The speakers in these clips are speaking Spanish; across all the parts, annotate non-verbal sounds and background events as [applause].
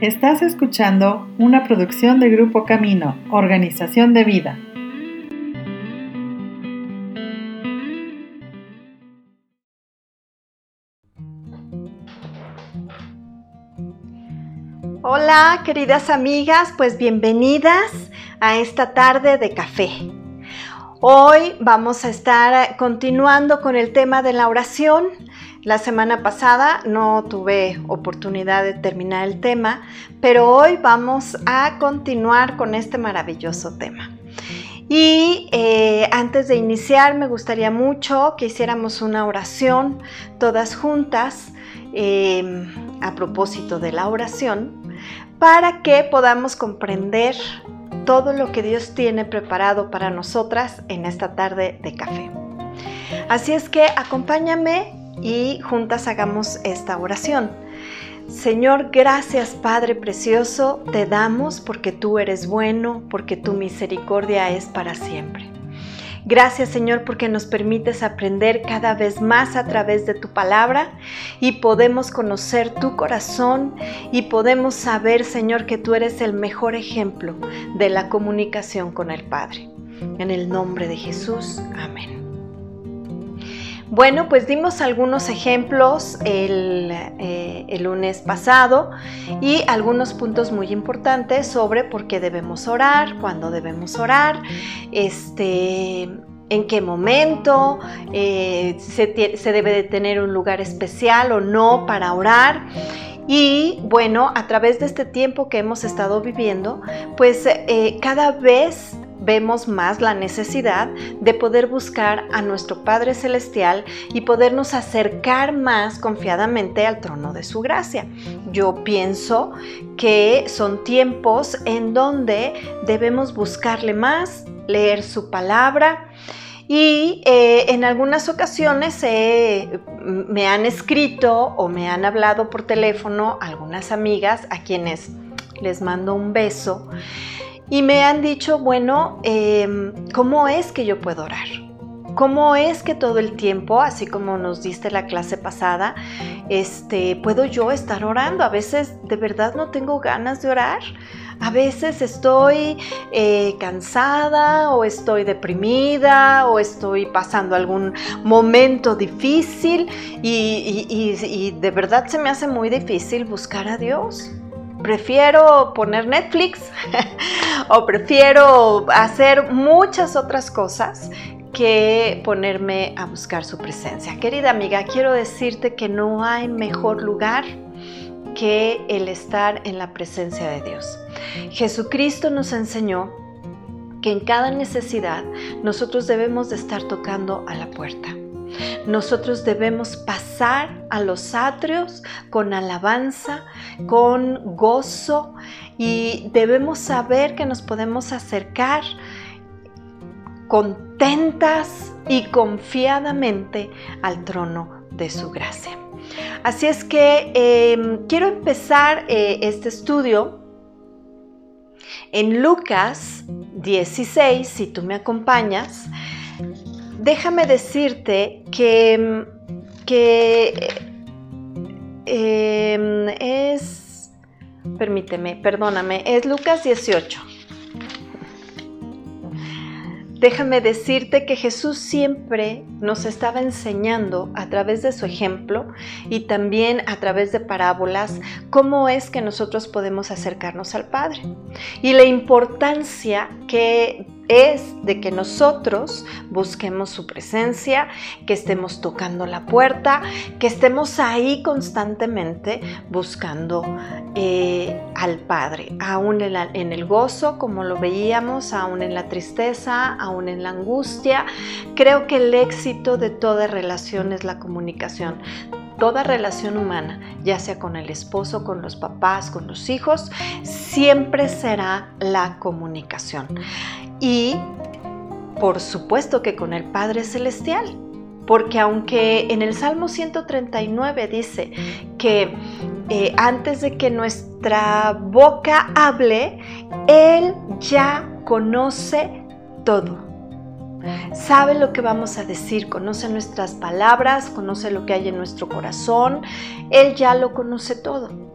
Estás escuchando una producción de Grupo Camino, Organización de Vida. Hola queridas amigas, pues bienvenidas a esta tarde de café. Hoy vamos a estar continuando con el tema de la oración. La semana pasada no tuve oportunidad de terminar el tema, pero hoy vamos a continuar con este maravilloso tema. Y eh, antes de iniciar, me gustaría mucho que hiciéramos una oración todas juntas em, a propósito de la oración, para que podamos comprender todo lo que Dios tiene preparado para nosotras en esta tarde de café. Así es que acompáñame y juntas hagamos esta oración. Señor, gracias Padre Precioso, te damos porque tú eres bueno, porque tu misericordia es para siempre. Gracias Señor porque nos permites aprender cada vez más a través de tu palabra y podemos conocer tu corazón y podemos saber Señor que tú eres el mejor ejemplo de la comunicación con el Padre. En el nombre de Jesús, amén. Bueno, pues dimos algunos ejemplos eh, el, lunes pasado y algunos puntos muy importantes sobre por qué debemos orar, cuándo debemos orar, este, en qué momento eh, se, se, debe de tener un lugar especial o no para orar. Y bueno, a través de este tiempo que hemos estado viviendo, pues eh, cada vez vemos más la necesidad de poder buscar a nuestro Padre Celestial y podernos acercar más confiadamente al trono de su gracia. Yo pienso que son tiempos en donde debemos buscarle más, leer su palabra. Y eh, en algunas ocasiones me han escrito o me han hablado por teléfono algunas amigas a quienes les mando un beso y me han dicho, bueno, em, ¿cómo es que yo puedo orar? ¿Cómo es que todo el tiempo, así como nos diste la clase pasada, este, puedo yo estar orando? A veces de verdad no tengo ganas de orar. A veces estoy eh, cansada o estoy deprimida o estoy pasando algún momento difícil y de verdad se me hace muy difícil buscar a Dios prefiero poner Netflix [laughs] o prefiero hacer muchas otras cosas que ponerme a buscar su presencia. Querida amiga, quiero decirte que no hay mejor lugar que el estar en la presencia de Dios. Jesucristo nos enseñó que en cada necesidad nosotros debemos de estar tocando a la puerta. Nosotros debemos pasar a los atrios con alabanza, con gozo y debemos saber que nos podemos acercar contentas y confiadamente al trono de su gracia. Así es que em, quiero empezar eh, este estudio en Lucas 16, si tú me acompañas déjame decirte que, que em, es, permíteme, perdóname, es Lucas 18. Déjame decirte que Jesús siempre nos estaba enseñando a través de su ejemplo y también a través de parábolas cómo es que nosotros podemos acercarnos al Padre y la importancia que es de que nosotros busquemos su presencia, que estemos tocando la puerta, que estemos ahí constantemente buscando eh, al Padre, aún en, en, el gozo, como lo veíamos, aún en la tristeza, aún en la angustia. Creo que el éxito de toda relación es la comunicación toda relación humana, ya sea con el esposo, con los papás, con los hijos, siempre será la comunicación y por supuesto que con el Padre Celestial. Porque aunque en el Salmo 139 dice que eh, antes de que nuestra boca hable, Él ya conoce todo. Sabe lo que vamos a decir, conoce nuestras palabras, conoce lo que hay en nuestro corazón, Él ya lo conoce todo.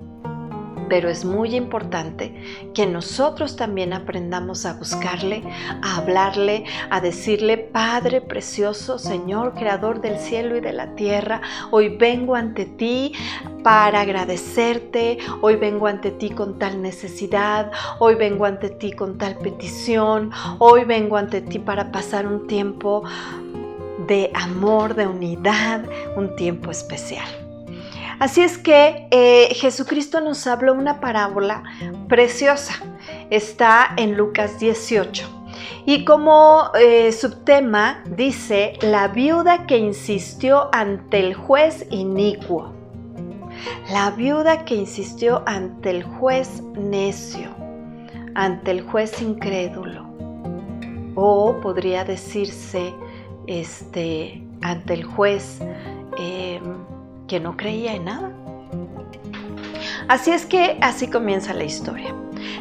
Pero es muy importante que nosotros también aprendamos a buscarle, a hablarle, a decirle, Padre precioso, Señor, Creador del cielo y de la tierra, hoy vengo ante ti para agradecerte, hoy vengo ante ti con tal necesidad, hoy vengo ante ti con tal petición, hoy vengo ante ti para pasar un tiempo de amor, de unidad, un tiempo especial. Así es que eh, Jesucristo nos habló una parábola preciosa. Está en Lucas 18. Y como eh, subtema dice, la viuda que insistió ante el juez inicuo. La viuda que insistió ante el juez necio, ante el juez incrédulo. O podría decirse, este, ante el juez em, que no creía en nada. Así es que así comienza la historia.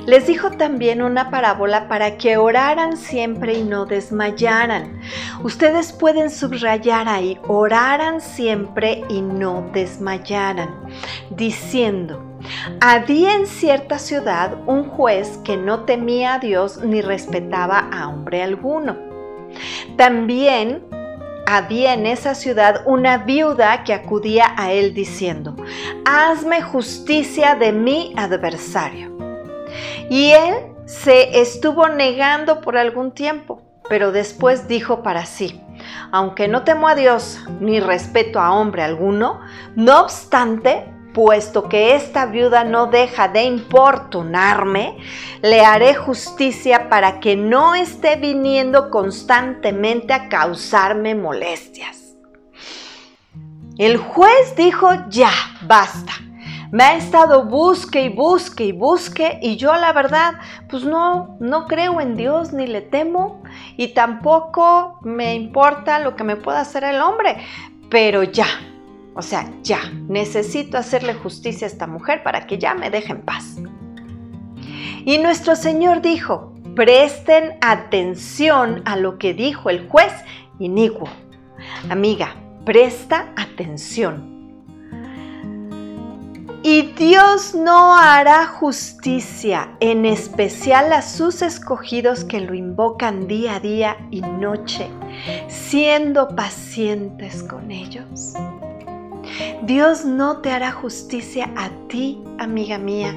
Les dijo también una parábola para que oraran siempre y no desmayaran. Ustedes pueden subrayar ahí, oraran siempre y no desmayaran, diciendo, había en cierta ciudad un juez que no temía a Dios ni respetaba a hombre alguno. También había en esa ciudad una viuda que acudía a él diciendo, hazme justicia de mi adversario. Y él se estuvo negando por algún tiempo, pero después dijo para sí, aunque no temo a Dios ni respeto a hombre alguno, no obstante, puesto que esta viuda no deja de importunarme, le haré justicia para que no esté viniendo constantemente a causarme molestias. El juez dijo, ya, basta. Me ha estado busque y busque y busque y yo la verdad pues no, no creo en Dios ni le temo y tampoco me importa lo que me pueda hacer el hombre, pero ya, o sea, ya, necesito hacerle justicia a esta mujer para que ya me deje en paz. Y nuestro Señor dijo, presten atención a lo que dijo el juez inicuo. Amiga, presta atención. Y Dios no hará justicia, en especial a sus escogidos que lo invocan día a día y noche, siendo pacientes con ellos. Dios no te hará justicia a ti, amiga mía,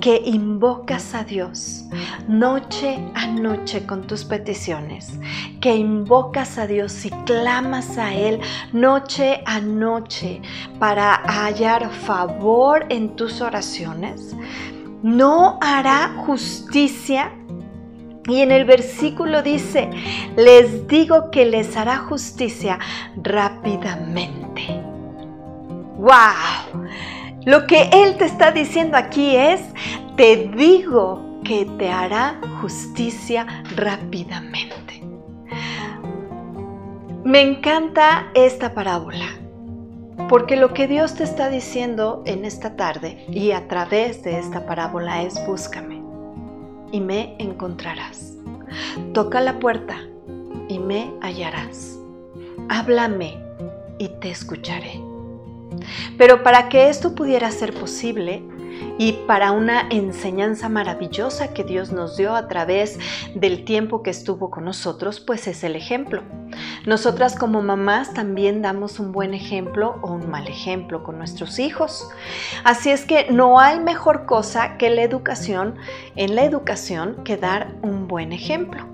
que invocas a Dios noche a noche con tus peticiones, que invocas a Dios y clamas a Él noche a noche para hallar favor en tus oraciones. No hará justicia y en el versículo dice, les digo que les hará justicia rápidamente. ¡Wow! Lo que Él te está diciendo aquí es, te digo que te hará justicia rápidamente. Me encanta esta parábola, porque lo que Dios te está diciendo en esta tarde y a través de esta parábola es búscame y me encontrarás. Toca la puerta y me hallarás. Háblame y te escucharé. Pero para que esto pudiera ser posible, y para una enseñanza maravillosa que Dios nos dio a través del tiempo que estuvo con nosotros, pues es el ejemplo. Nosotras como mamás también damos un buen ejemplo o un mal ejemplo con nuestros hijos. Así es que no hay mejor cosa que la educación, en la educación, que dar un buen ejemplo.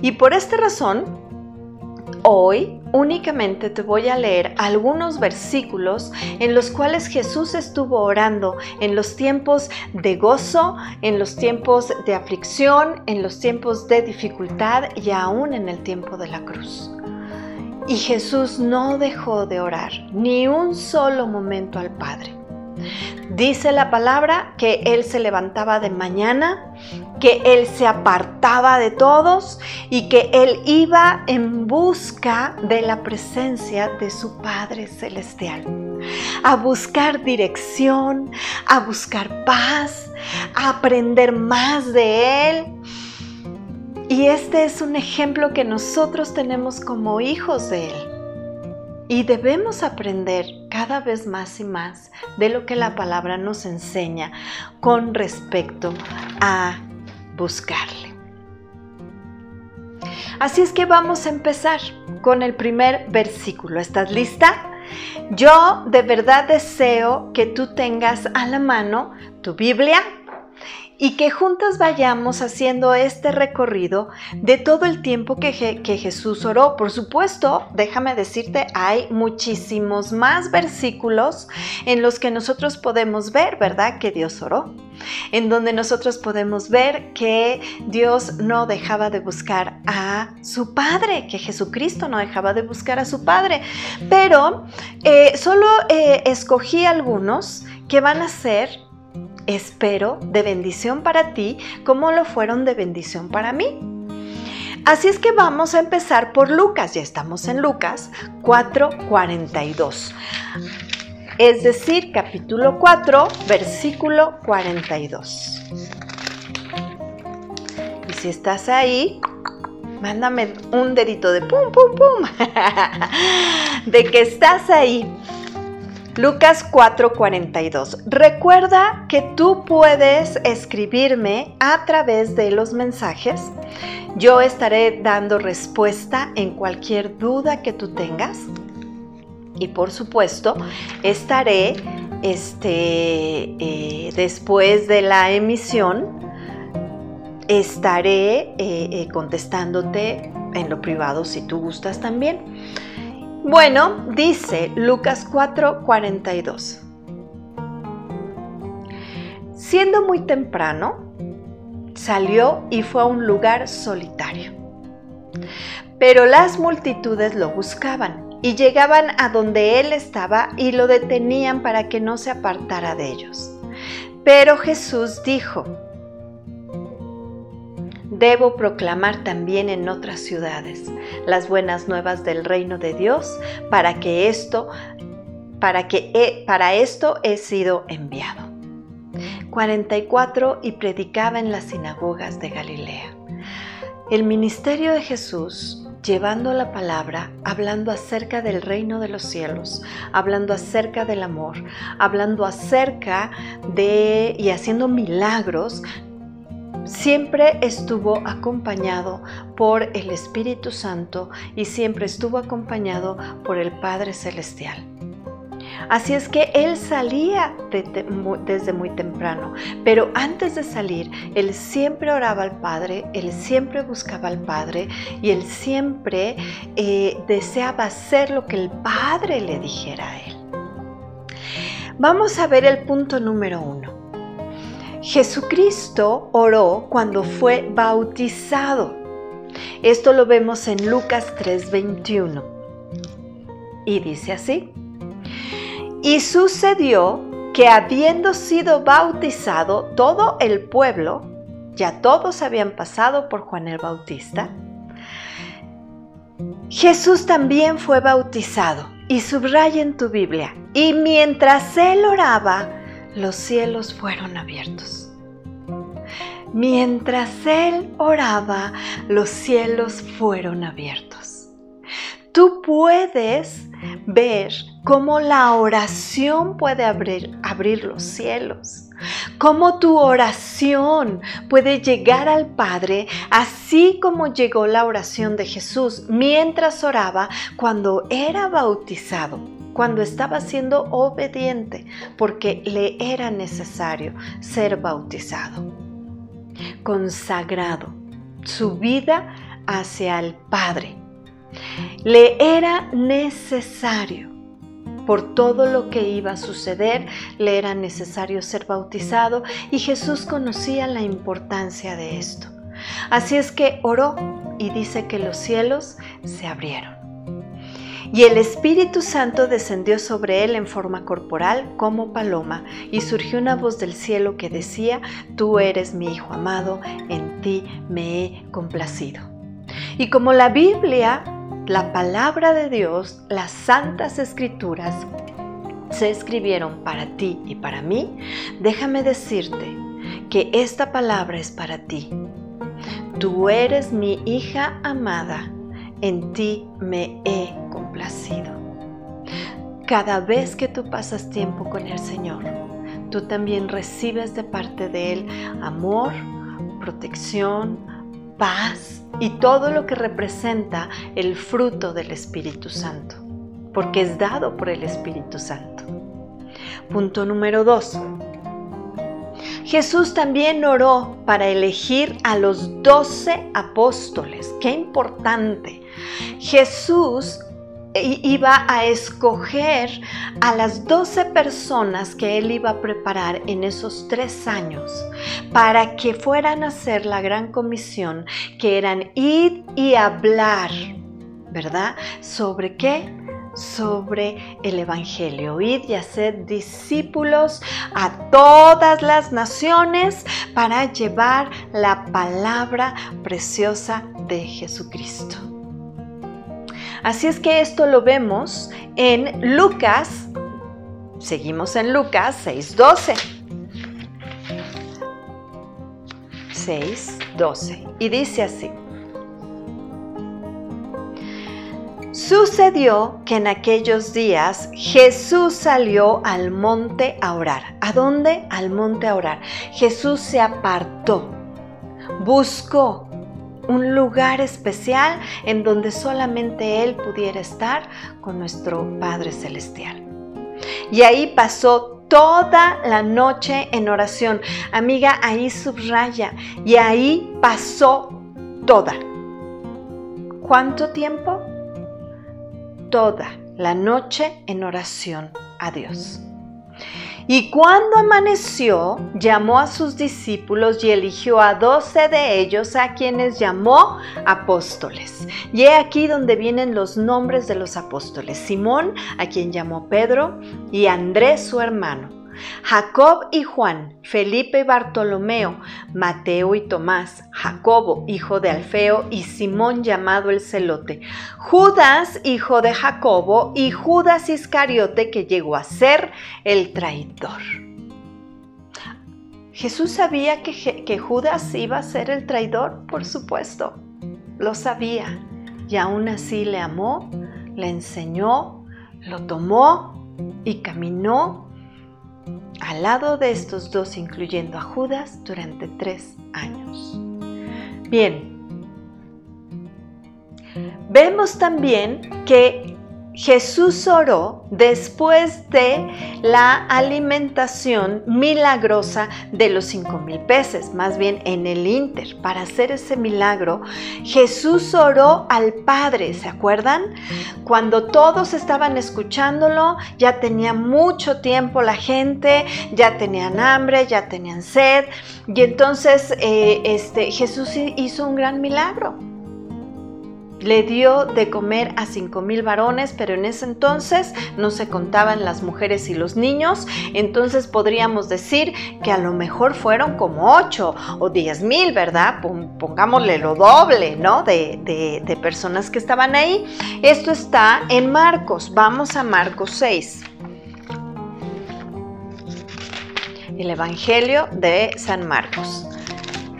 Y por esta razón, Hoy únicamente te voy a leer algunos versículos en los cuales Jesús estuvo orando en los tiempos de gozo, en los tiempos de aflicción, en los tiempos de dificultad y aún en el tiempo de la cruz. Y Jesús no dejó de orar ni un solo momento al Padre. Dice la palabra que Él se levantaba de mañana, que Él se apartaba de todos y que Él iba en busca de la presencia de su Padre Celestial. A buscar dirección, a buscar paz, a aprender más de Él. Y este es un ejemplo que nosotros tenemos como hijos de Él. Y debemos aprender cada vez más y más de lo que la palabra nos enseña con respecto a buscarle. Así es que vamos a empezar con el primer versículo. ¿Estás lista? Yo de verdad deseo que tú tengas a la mano tu Biblia, y que juntas vayamos haciendo este recorrido de todo el tiempo que, Jesús oró. Por supuesto, déjame decirte, hay muchísimos más versículos en los que nosotros podemos ver, ¿verdad? Que Dios oró. En donde nosotros podemos ver que Dios no dejaba de buscar a su Padre, que Jesucristo no dejaba de buscar a su Padre. Pero eh, solo eh, escogí algunos que van a ser espero, de bendición para ti como lo fueron de bendición para mí. Así es que vamos a empezar por Lucas, ya estamos en Lucas 4:42. Es decir, capítulo 4, versículo 42. Y si estás ahí, mándame un dedito de pum, pum, pum, [laughs] de que estás ahí. Lucas 4:42. Recuerda que tú puedes escribirme a través de los mensajes. Yo estaré dando respuesta en cualquier duda que tú tengas. Y por supuesto, estaré este, eh, después de la emisión, estaré eh, eh, contestándote en lo privado si tú gustas también. Bueno, dice Lucas 4:42. Siendo muy temprano, salió y fue a un lugar solitario. Pero las multitudes lo buscaban y llegaban a donde él estaba y lo detenían para que no se apartara de ellos. Pero Jesús dijo, debo proclamar también en otras ciudades las buenas nuevas del reino de Dios para que esto para que para esto he sido enviado. 44 y predicaba en las sinagogas de Galilea. El ministerio de Jesús llevando la palabra, hablando acerca del reino de los cielos, hablando acerca del amor, hablando acerca de y haciendo milagros, siempre estuvo acompañado por el Espíritu Santo y siempre estuvo acompañado por el Padre Celestial. Así es que él salía desde muy temprano, pero antes de salir, él siempre oraba al Padre, él siempre buscaba al Padre y él siempre eh, deseaba hacer lo que el Padre le dijera a él. Vamos a ver el punto número uno. Jesucristo oró cuando fue bautizado. Esto lo vemos en Lucas 3:21. Y dice así. Y sucedió que habiendo sido bautizado todo el pueblo, ya todos habían pasado por Juan el Bautista, Jesús también fue bautizado. Y subraya en tu Biblia. Y mientras él oraba, los cielos fueron abiertos. Mientras él oraba, los cielos fueron abiertos. Tú puedes ver cómo la oración puede abrir, abrir los cielos, cómo tu oración puede llegar al Padre, así como llegó la oración de Jesús mientras oraba cuando era bautizado cuando estaba siendo obediente, porque le era necesario ser bautizado, consagrado su vida hacia el Padre. Le era necesario, por todo lo que iba a suceder, le era necesario ser bautizado y Jesús conocía la importancia de esto. Así es que oró y dice que los cielos se abrieron. Y el Espíritu Santo descendió sobre él en forma corporal como paloma, y surgió una voz del cielo que decía, Tú eres mi Hijo amado, en ti me he complacido. Y como la Biblia, la palabra de Dios, las santas escrituras, se escribieron para ti y para mí, déjame decirte que esta palabra es para ti. Tú eres mi hija amada en ti me he complacido. cada vez que tú pasas tiempo con el Señor, tú también recibes de parte de Él amor, protección, paz y todo lo que representa el fruto del Espíritu Santo, porque es dado por el Espíritu Santo. Punto número dos. Jesús también oró para elegir a los doce apóstoles. Qué importante. Jesús iba a escoger a las doce personas que él iba a preparar en esos tres años para que fueran a hacer la gran comisión que eran ir y hablar, ¿verdad? ¿Sobre qué? sobre el Evangelio. Id y hacer discípulos a todas las naciones para llevar la palabra preciosa de Jesucristo. Así es que esto lo vemos en Lucas, seguimos en Lucas 6.12. 6.12. Y dice así. Sucedió que en aquellos días Jesús salió al monte a orar. ¿A dónde? Al monte a orar. Jesús se apartó, buscó un lugar especial en donde solamente Él pudiera estar con nuestro Padre Celestial. Y ahí pasó toda la noche en oración. Amiga, ahí subraya. Y ahí pasó toda. ¿Cuánto tiempo? toda la noche en oración a Dios. Y cuando amaneció, llamó a sus discípulos y eligió a doce de ellos a quienes llamó apóstoles. Y he aquí donde vienen los nombres de los apóstoles. Simón, a quien llamó Pedro, y Andrés su hermano Jacob y Juan, Felipe y Bartolomeo, Mateo y Tomás, Jacobo, hijo de Alfeo, y Simón llamado el celote, Judas, hijo de Jacobo, y Judas Iscariote, que llegó a ser el traidor. Jesús sabía que, que Judas iba a ser el traidor, por supuesto, lo sabía, y aún así le amó, le enseñó, lo tomó y caminó al lado de estos dos, incluyendo a Judas, durante tres años. Bien, vemos también que Jesús oró después de la alimentación milagrosa de los cinco mil peces, más bien en el Inter. Para hacer ese milagro, Jesús oró al Padre, ¿se acuerdan? Cuando todos estaban escuchándolo, ya tenía mucho tiempo la gente, ya tenían hambre, ya tenían sed, y entonces eh, este, Jesús hizo un gran milagro le dio de comer a cinco mil varones, pero en ese entonces no se contaban las mujeres y los niños, entonces podríamos decir que a lo mejor fueron como ocho o diez mil, ¿verdad? Pongámosle lo doble, ¿no? De, de personas que estaban ahí. Esto está en Marcos, vamos a Marcos 6. El Evangelio de San Marcos.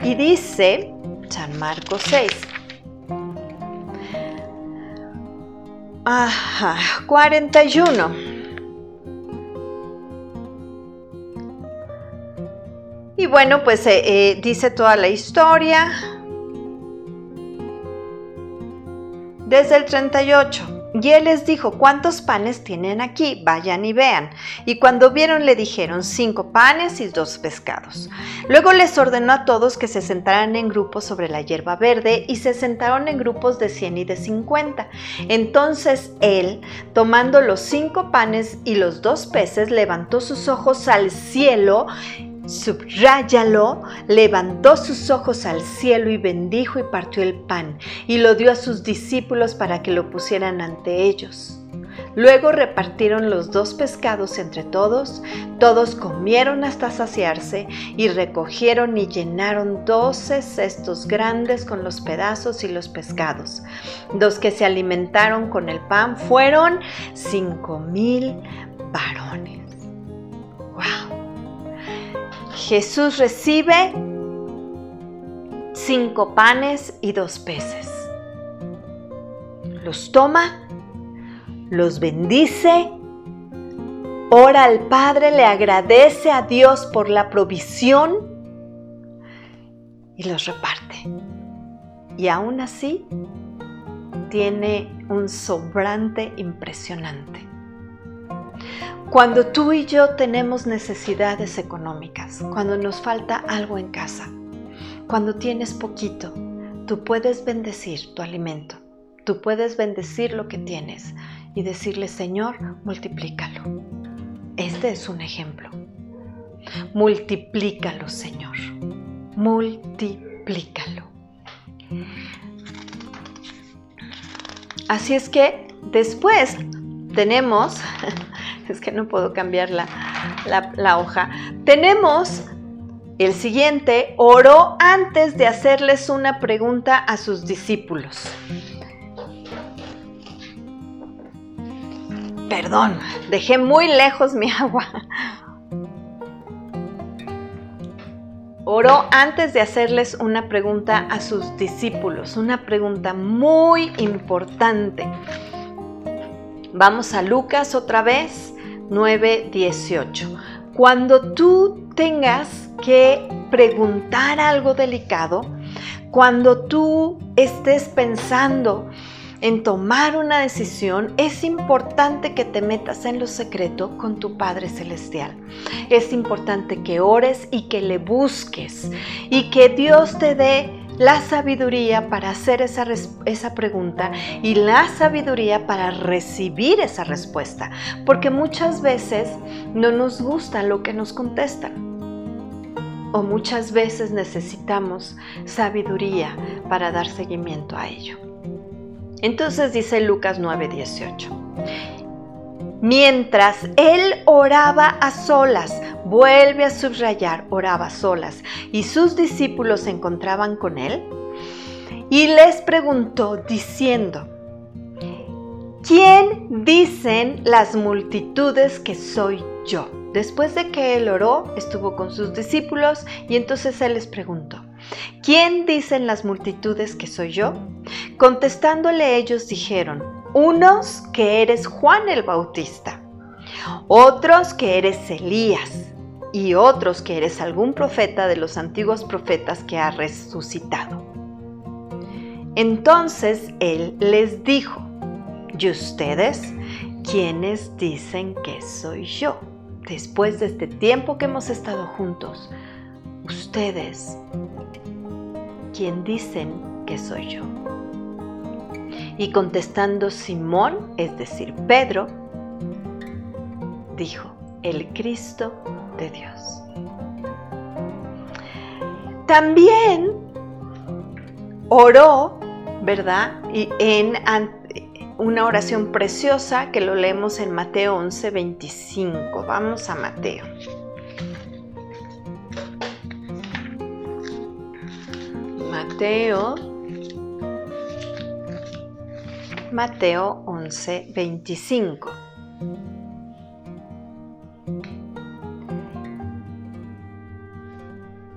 Y dice San Marcos 6. Ajá, 41. Y bueno, pues eh, eh, dice toda la historia. Desde el 38. Y él les dijo, ¿cuántos panes tienen aquí? Vayan y vean. Y cuando vieron le dijeron, cinco panes y dos pescados. Luego les ordenó a todos que se sentaran en grupos sobre la hierba verde y se sentaron en grupos de cien y de cincuenta. Entonces él, tomando los cinco panes y los dos peces, levantó sus ojos al cielo Subráyalo, levantó sus ojos al cielo y bendijo y partió el pan y lo dio a sus discípulos para que lo pusieran ante ellos. Luego repartieron los dos pescados entre todos, todos comieron hasta saciarse y recogieron y llenaron doce cestos grandes con los pedazos y los pescados. Los que se alimentaron con el pan fueron cinco mil varones. ¡Wow! Jesús recibe cinco panes y dos peces. Los toma, los bendice ora al Padre, le agradece a Dios por la provisión y los reparte. Y aún así tiene un sobrante impresionante. Cuando tú y yo tenemos necesidades económicas, cuando nos falta algo en casa, cuando tienes poquito, tú puedes bendecir tu alimento, tú puedes bendecir lo que tienes y decirle, Señor, multiplícalo. Este es un ejemplo. Multiplícalo, Señor. Multiplícalo. Así es que después tenemos, [laughs] es que no puedo cambiar la, la, hoja, tenemos el siguiente, oró antes de hacerles una pregunta a sus discípulos. Perdón, dejé muy lejos mi [laughs] agua. Oró antes de hacerles una pregunta a sus discípulos, una pregunta muy importante. Vamos a Lucas otra vez, 9:18. Cuando tú tengas que preguntar algo delicado, cuando tú estés pensando en tomar una decisión, es importante que te metas en lo secreto con tu Padre Celestial. Es importante que ores y que le busques y que Dios te dé la sabiduría para hacer esa, esa, pregunta y la sabiduría para recibir esa respuesta. Porque muchas veces no nos gusta lo que nos contestan. O muchas veces necesitamos sabiduría para dar seguimiento a ello. Entonces dice Lucas 9:18. Mientras él oraba a solas, vuelve a subrayar, oraba a solas, y sus discípulos se encontraban con él, y les preguntó diciendo, ¿quién dicen las multitudes que soy yo? Después de que él oró, estuvo con sus discípulos y entonces él les preguntó, ¿quién dicen las multitudes que soy yo? Contestándole ellos dijeron, unos que eres Juan el Bautista, otros que eres Elías y otros que eres algún profeta de los antiguos profetas que ha resucitado. Entonces él les dijo, ¿y ustedes quiénes dicen que soy yo? Después de este tiempo que hemos estado juntos, ustedes, ¿quién dicen que soy yo? Y contestando Simón, es decir, Pedro, dijo, el Cristo de Dios. También oró, ¿verdad? Y en una oración preciosa que lo leemos en Mateo 11, 25. Vamos a Mateo. Mateo Mateo 11, 25.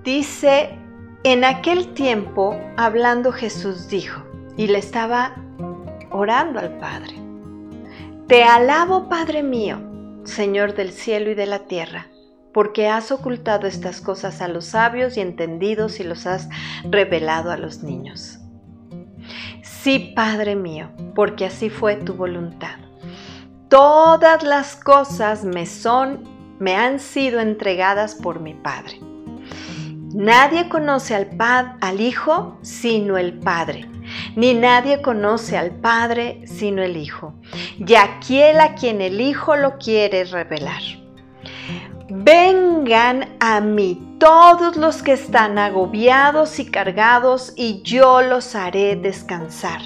Dice, en aquel tiempo, hablando Jesús dijo, y le estaba orando al Padre, Te alabo, Padre mío, Señor del cielo y de la tierra, porque has ocultado estas cosas a los sabios y entendidos y los has revelado a los niños. Sí, Padre mío, porque así fue tu voluntad. Todas las cosas me son, me han sido entregadas por mi Padre. Nadie conoce al, al Hijo sino el Padre, ni nadie conoce al Padre sino el Hijo, y aquel a quien el Hijo lo quiere revelar. Vengan a mí todos los que están agobiados y cargados, y yo los haré descansar.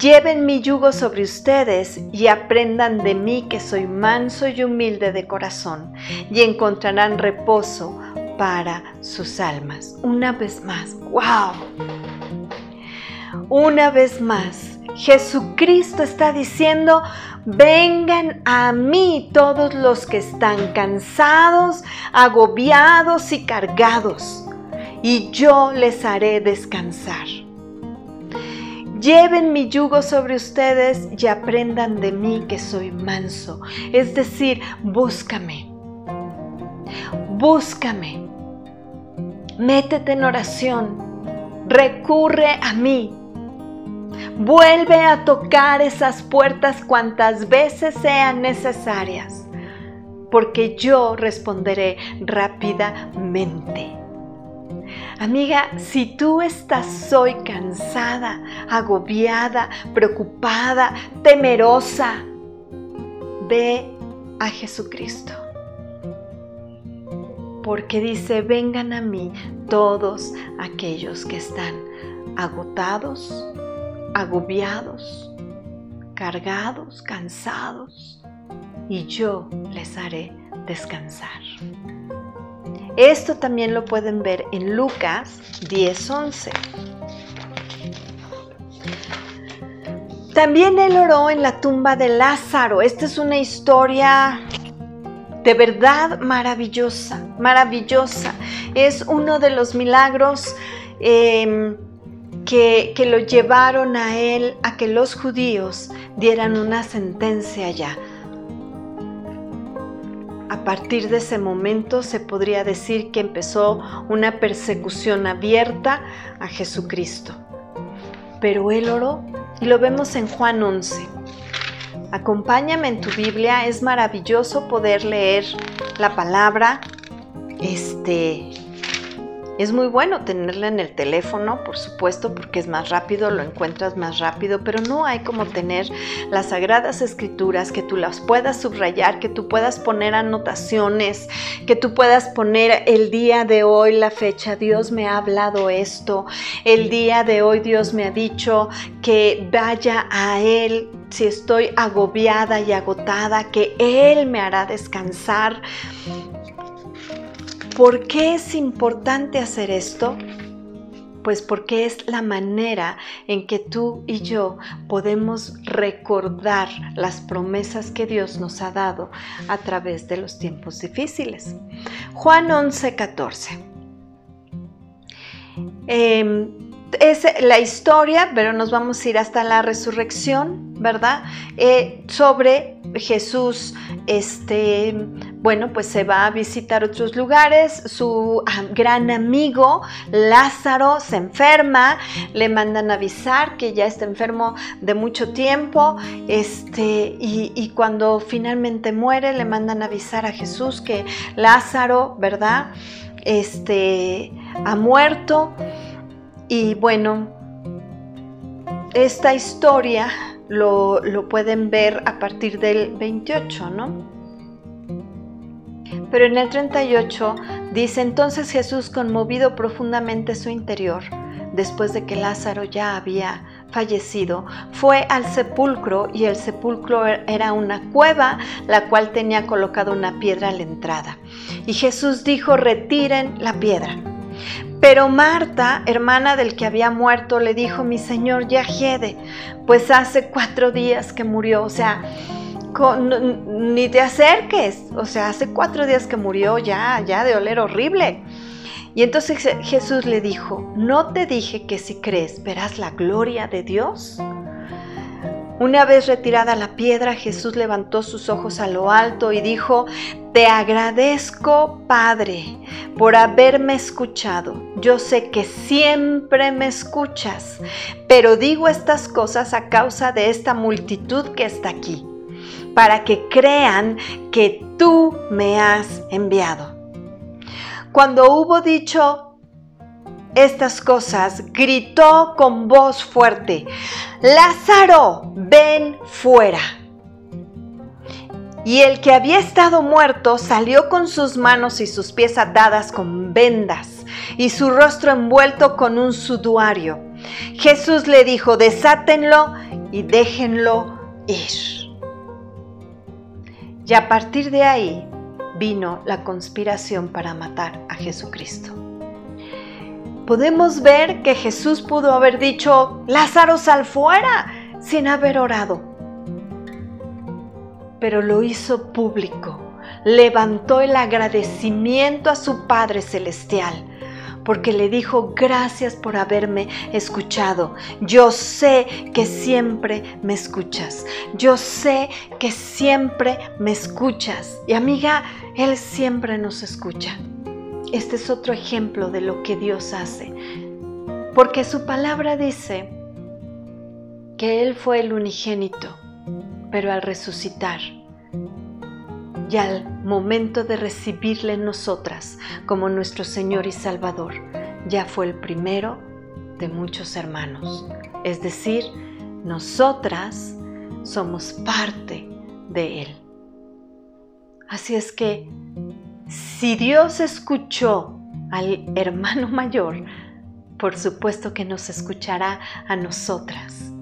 Lleven mi yugo sobre ustedes y aprendan de mí que soy manso y humilde de corazón, y encontrarán reposo para sus almas. Una vez más, wow. Una vez más, Jesucristo está diciendo, vengan a mí todos los que están cansados, agobiados y cargados, y yo les haré descansar. Lleven mi yugo sobre ustedes y aprendan de mí que soy manso. Es decir, búscame. Búscame. Métete en oración. Recurre a mí. Vuelve a tocar esas puertas cuantas veces sean necesarias, porque yo responderé rápidamente. Amiga, si tú estás hoy cansada, agobiada, preocupada, temerosa, ve a Jesucristo. Porque dice, vengan a mí todos aquellos que están agotados, agobiados, cargados, cansados, y yo les haré descansar. Esto también lo pueden ver en Lucas 10:11. También él oró en la tumba de Lázaro. Esta es una historia de verdad maravillosa, maravillosa. Es uno de los milagros em, que, que lo llevaron a él a que los judíos dieran una sentencia ya a partir de ese momento se podría decir que empezó una persecución abierta a Jesucristo. Pero él oró y lo vemos en Juan 11. Acompáñame en tu Biblia, es maravilloso poder leer la palabra este es muy bueno tenerla en el teléfono, por supuesto, porque es más rápido, lo encuentras más rápido, pero no hay como tener las sagradas escrituras, que tú las puedas subrayar, que tú puedas poner anotaciones, que tú puedas poner el día de hoy, la fecha, Dios me ha hablado esto, el día de hoy Dios me ha dicho que vaya a Él si estoy agobiada y agotada, que Él me hará descansar. ¿Por qué es importante hacer esto? Pues porque es la manera en que tú y yo podemos recordar las promesas que Dios nos ha dado a través de los tiempos difíciles. Juan 11, 14. Em, es la historia, pero nos vamos a ir hasta la resurrección, ¿verdad? Eh, sobre Jesús, este, bueno, pues se va a visitar otros lugares, su ah, gran amigo Lázaro se enferma, le mandan avisar que ya está enfermo de mucho tiempo, este, y, cuando finalmente muere le mandan avisar a Jesús que Lázaro, ¿verdad? Este, ha muerto. Y bueno, esta historia lo, pueden ver a partir del 28, ¿no? Pero en el 38 dice, entonces Jesús, conmovido profundamente su interior, después de que Lázaro ya había fallecido, fue al sepulcro y el sepulcro era una cueva, la cual tenía colocado una piedra a la entrada. Y Jesús dijo, retiren la piedra. Pero Marta, hermana del que había muerto, le dijo, mi señor ya hiede, pues hace cuatro días que murió, o sea, ni te acerques, o sea, hace cuatro días que murió ya, ya de oler horrible. Y entonces Jesús le dijo, ¿no te dije que si crees verás la gloria de Dios? Una vez retirada la piedra, Jesús levantó sus ojos a lo alto y dijo, Te agradezco, Padre, por haberme escuchado. Yo sé que siempre me escuchas, pero digo estas cosas a causa de esta multitud que está aquí, para que crean que tú me has enviado. Cuando hubo dicho estas cosas, gritó con voz fuerte, Lázaro, ven fuera. Y el que había estado muerto salió con sus manos y sus pies atadas con vendas y su rostro envuelto con un suduario. Jesús le dijo, desátenlo y déjenlo ir. Y a partir de ahí vino la conspiración para matar a Jesucristo podemos ver que Jesús pudo haber dicho, Lázaro sal fuera, sin haber orado. Pero lo hizo público, levantó el agradecimiento a su Padre Celestial, porque le dijo, gracias por haberme escuchado. Yo sé que siempre me escuchas. Yo sé que siempre me escuchas. Y amiga, Él siempre nos escucha. Este es otro ejemplo de lo que Dios hace. Porque su palabra dice que Él fue el unigénito, pero al resucitar y al momento de recibirle en nosotras como nuestro Señor y Salvador, ya fue el primero de muchos hermanos. Es decir, nosotras somos parte de Él. Así es que, si Dios escuchó al hermano mayor, por supuesto que nos escuchará a nosotras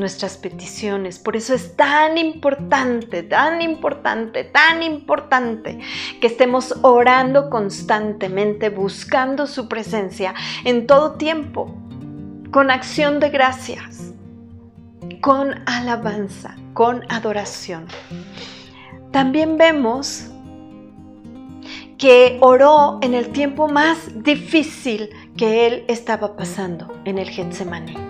nuestras peticiones. Por eso es tan importante, tan importante, tan importante que estemos orando constantemente, buscando su presencia en todo tiempo, con acción de gracias, con alabanza, con adoración. También vemos que oró en el tiempo más difícil que él estaba pasando en el Getsemaní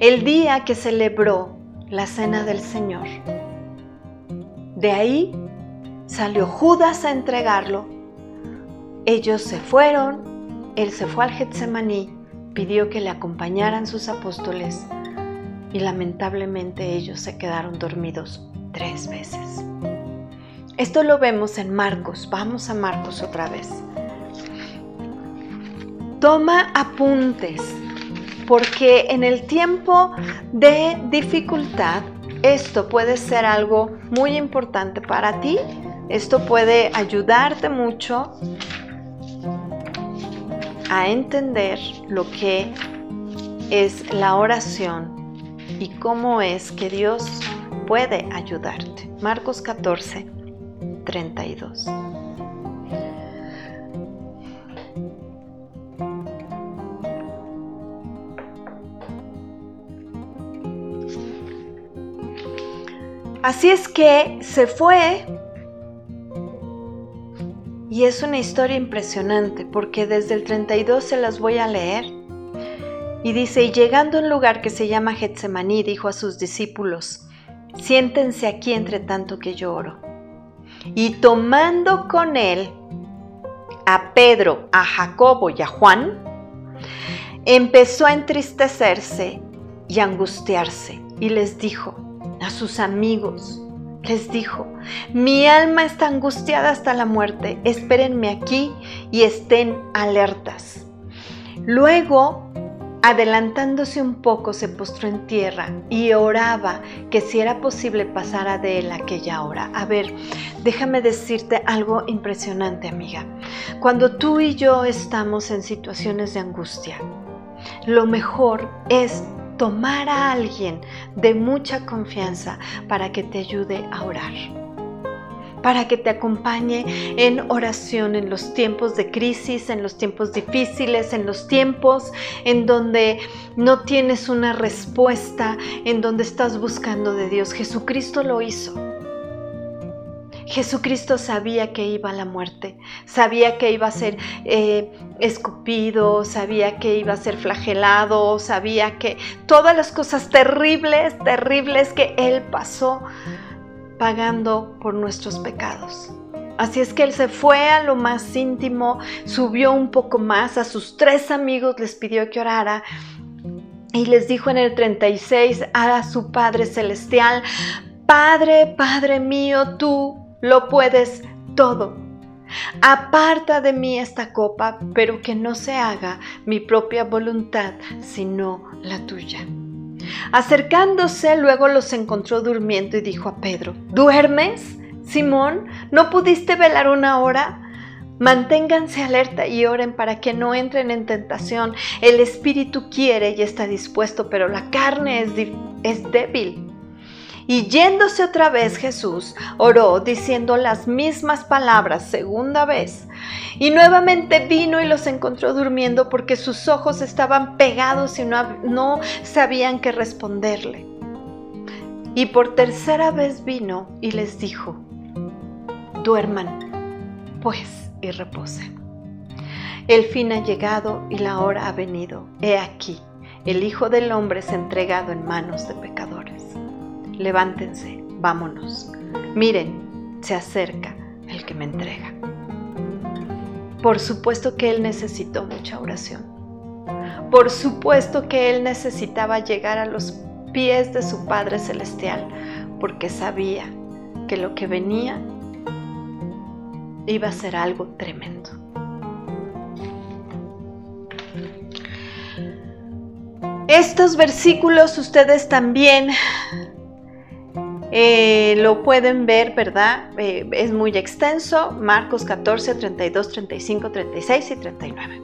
el día que celebró la cena del Señor. De ahí salió Judas a entregarlo. Ellos se fueron, él se fue al Getsemaní, pidió que le acompañaran sus apóstoles y lamentablemente ellos se quedaron dormidos tres veces. Esto lo vemos en Marcos. Vamos a Marcos otra vez. Toma apuntes porque en el tiempo de dificultad esto puede ser algo muy importante para ti, esto puede ayudarte mucho a entender lo que es la oración y cómo es que Dios puede ayudarte. Marcos 14, 32. Así es que se fue y es una historia impresionante porque desde el 32 se las voy a leer. Y dice, y llegando a un lugar que se llama Getsemaní, dijo a sus discípulos, siéntense aquí entre tanto que yo oro. Y tomando con él a Pedro, a Jacobo y a Juan, empezó a entristecerse y angustiarse y les dijo, a sus amigos. Les dijo, mi alma está angustiada hasta la muerte, espérenme aquí y estén alertas. Luego, adelantándose un poco, se postró en tierra y oraba que si era posible pasara de él aquella hora. A ver, déjame decirte algo impresionante, amiga. Cuando tú y yo estamos en situaciones de angustia, lo mejor es tomar a alguien de mucha confianza para que te ayude a orar para que te acompañe en oración en los tiempos de crisis, en los tiempos difíciles, en los tiempos en donde no tienes una respuesta, en donde estás buscando de Dios. Jesucristo lo hizo. Jesucristo sabía que iba a la muerte, sabía que iba a ser eh, escupido, sabía que iba a ser flagelado, sabía que todas las cosas terribles, terribles que Él pasó pagando por nuestros pecados. Así es que él se fue a lo más íntimo, subió un poco más, a sus tres amigos les pidió que orara y les dijo en el 36 a su Padre Celestial, Padre, Padre mío, tú lo puedes todo. Aparta de mí esta copa, pero que no se haga mi propia voluntad, sino la tuya. Acercándose, luego los encontró durmiendo y dijo a Pedro, ¿duermes? Simón, ¿no pudiste velar una hora? Manténganse alerta y oren para que no entren en tentación. El espíritu quiere y está dispuesto, pero la carne es, es débil. Y yéndose otra vez Jesús, oró diciendo las mismas palabras segunda vez. Y nuevamente vino y los encontró durmiendo porque sus ojos estaban pegados y no, no sabían qué responderle. Y por tercera vez vino y les dijo, duerman pues y reposen. El fin ha llegado y la hora ha venido. He aquí, el Hijo del Hombre es entregado en manos de pecadores. Levántense, vámonos. Miren, se acerca el que me entrega. Por supuesto que él necesitó mucha oración. Por supuesto que él necesitaba llegar a los pies de su Padre Celestial, porque sabía que lo que venía iba a ser algo tremendo. Estos versículos ustedes también eh, lo pueden ver, ¿verdad? Eh, es muy extenso, Marcos 14, 32, 35, 36 y 39.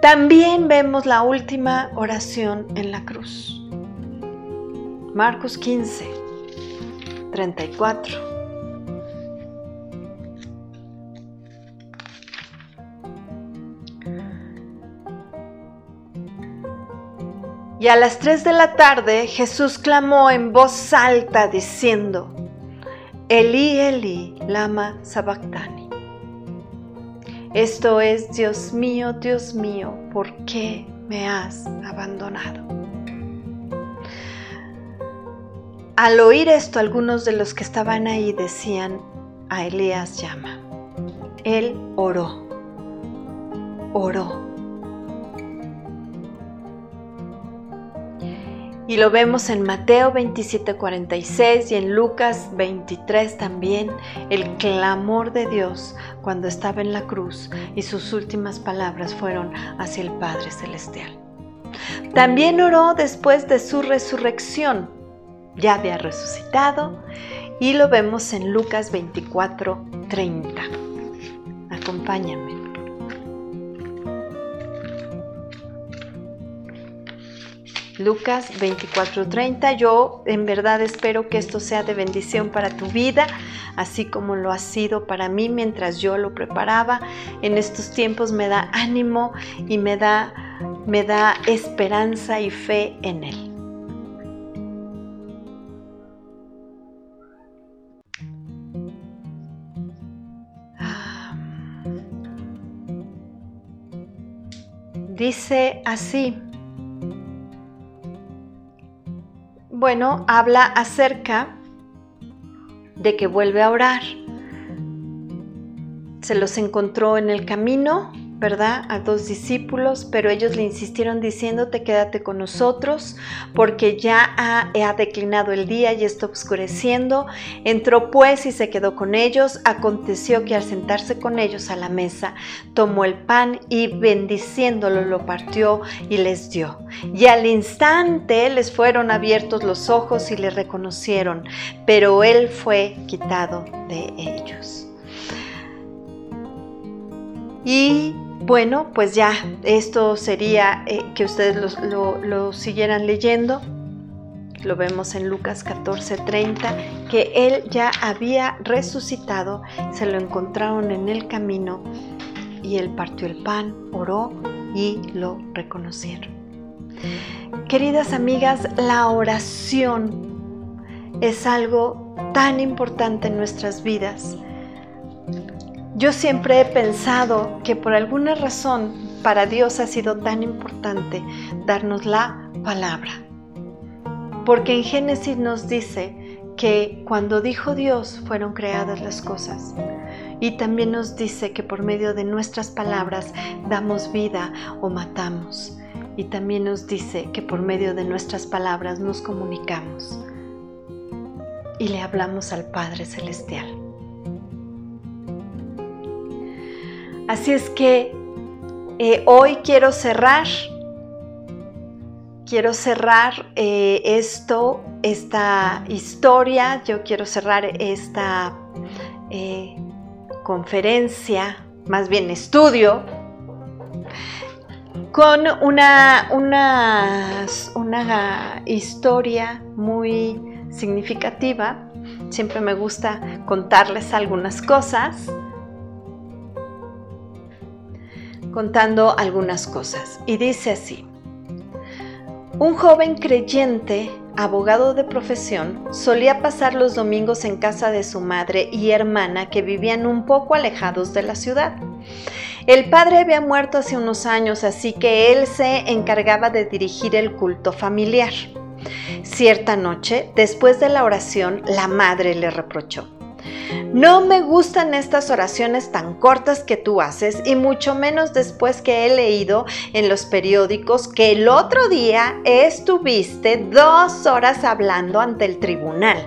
También vemos la última oración en la cruz. Marcos 15, 34. Y a las 3 de la tarde Jesús clamó en voz alta diciendo, Eli, Eli, lama sabactani. Esto es, Dios mío, Dios mío, ¿por qué me has abandonado? Al oír esto, algunos de los que estaban ahí decían, a Elías llama. Él oró, oró Y lo vemos en Mateo 27:46 y en Lucas 23 también, el clamor de Dios cuando estaba en la cruz y sus últimas palabras fueron hacia el Padre Celestial. También oró después de su resurrección. Ya había resucitado y lo vemos en Lucas 24:30. Acompáñame. Lucas 24:30. Yo en verdad espero que esto sea de bendición para tu vida, así como lo ha sido para mí mientras yo lo preparaba. En estos tiempos me da ánimo y me da, me da esperanza y fe en Él. Dice así, bueno, habla acerca de que vuelve a orar. Se los encontró en el camino ¿verdad? A dos discípulos, pero ellos le insistieron diciéndote quédate con nosotros porque ya ha, declinado el día y está oscureciendo. Entró pues y se quedó con ellos. Aconteció que al sentarse con ellos a la mesa, tomó el pan y bendiciéndolo lo partió y les dio. Y al instante les fueron abiertos los ojos y le reconocieron, pero él fue quitado de ellos. Y bueno, pues ya, esto sería eh, que ustedes lo, siguieran leyendo. Lo vemos en Lucas 14:30, que él ya había resucitado, se lo encontraron en el camino y él partió el pan, oró y lo reconocieron. Queridas amigas, la oración es algo tan importante en nuestras vidas yo siempre he pensado que por alguna razón para Dios ha sido tan importante darnos la palabra. Porque en Génesis nos dice que cuando dijo Dios fueron creadas las cosas. Y también nos dice que por medio de nuestras palabras damos vida o matamos. Y también nos dice que por medio de nuestras palabras nos comunicamos y le hablamos al Padre Celestial. Así es que eh, hoy quiero cerrar, quiero cerrar eh, esto, esta historia, yo quiero cerrar esta eh, conferencia, más bien estudio, con una, una, una historia muy significativa. Siempre me gusta contarles algunas cosas contando algunas cosas. Y dice así, un joven creyente, abogado de profesión, solía pasar los domingos en casa de su madre y hermana que vivían un poco alejados de la ciudad. El padre había muerto hace unos años, así que él se encargaba de dirigir el culto familiar. Cierta noche, después de la oración, la madre le reprochó. No me gustan estas oraciones tan cortas que tú haces y mucho menos después que he leído en los periódicos que el otro día estuviste dos horas hablando ante el tribunal.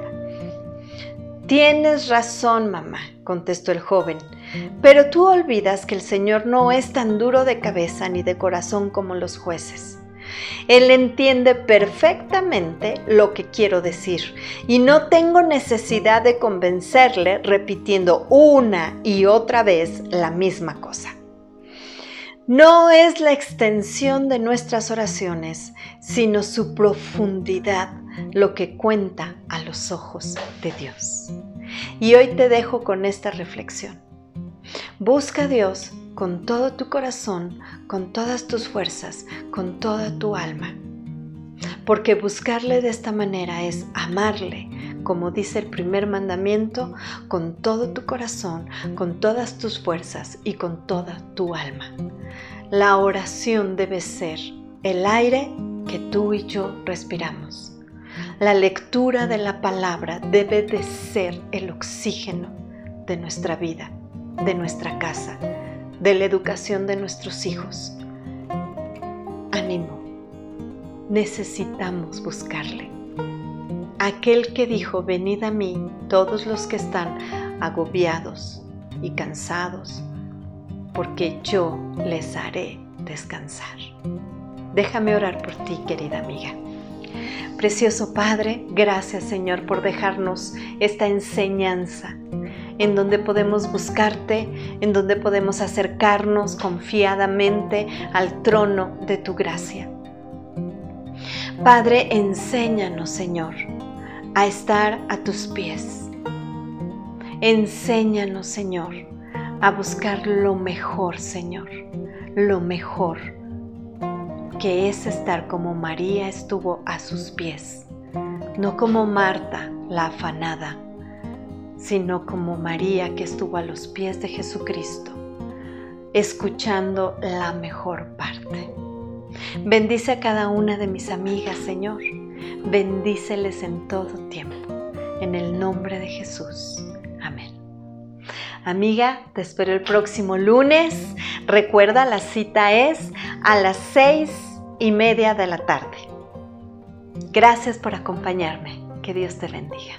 Tienes razón, mamá, contestó el joven, pero tú olvidas que el Señor no es tan duro de cabeza ni de corazón como los jueces. Él entiende perfectamente lo que quiero decir y no tengo necesidad de convencerle repitiendo una y otra vez la misma cosa. No es la extensión de nuestras oraciones, sino su profundidad lo que cuenta a los ojos de Dios. Y hoy te dejo con esta reflexión. Busca a Dios con todo tu corazón, con todas tus fuerzas, con toda tu alma. Porque buscarle de esta manera es amarle, como dice el primer mandamiento, con todo tu corazón, con todas tus fuerzas y con toda tu alma. La oración debe ser el aire que tú y yo respiramos. La lectura de la palabra debe de ser el oxígeno de nuestra vida, de nuestra casa, de la educación de nuestros hijos. Ánimo, necesitamos buscarle. Aquel que dijo, venid a mí todos los que están agobiados y cansados, porque yo les haré descansar. Déjame orar por ti, querida amiga. Precioso Padre, gracias Señor por dejarnos esta enseñanza en donde podemos buscarte, en donde podemos acercarnos confiadamente al trono de tu gracia. Padre, enséñanos, Señor, a estar a tus pies. Enséñanos, Señor, a buscar lo mejor, Señor, lo mejor, que es estar como María estuvo a sus pies, no como Marta, la afanada, sino como María que estuvo a los pies de Jesucristo, escuchando la mejor parte. Bendice a cada una de mis amigas, Señor. Bendíceles en todo tiempo. En el nombre de Jesús. Amén. Amiga, te espero el próximo lunes. Recuerda, la cita es a las seis y media de la tarde. Gracias por acompañarme. Que Dios te bendiga.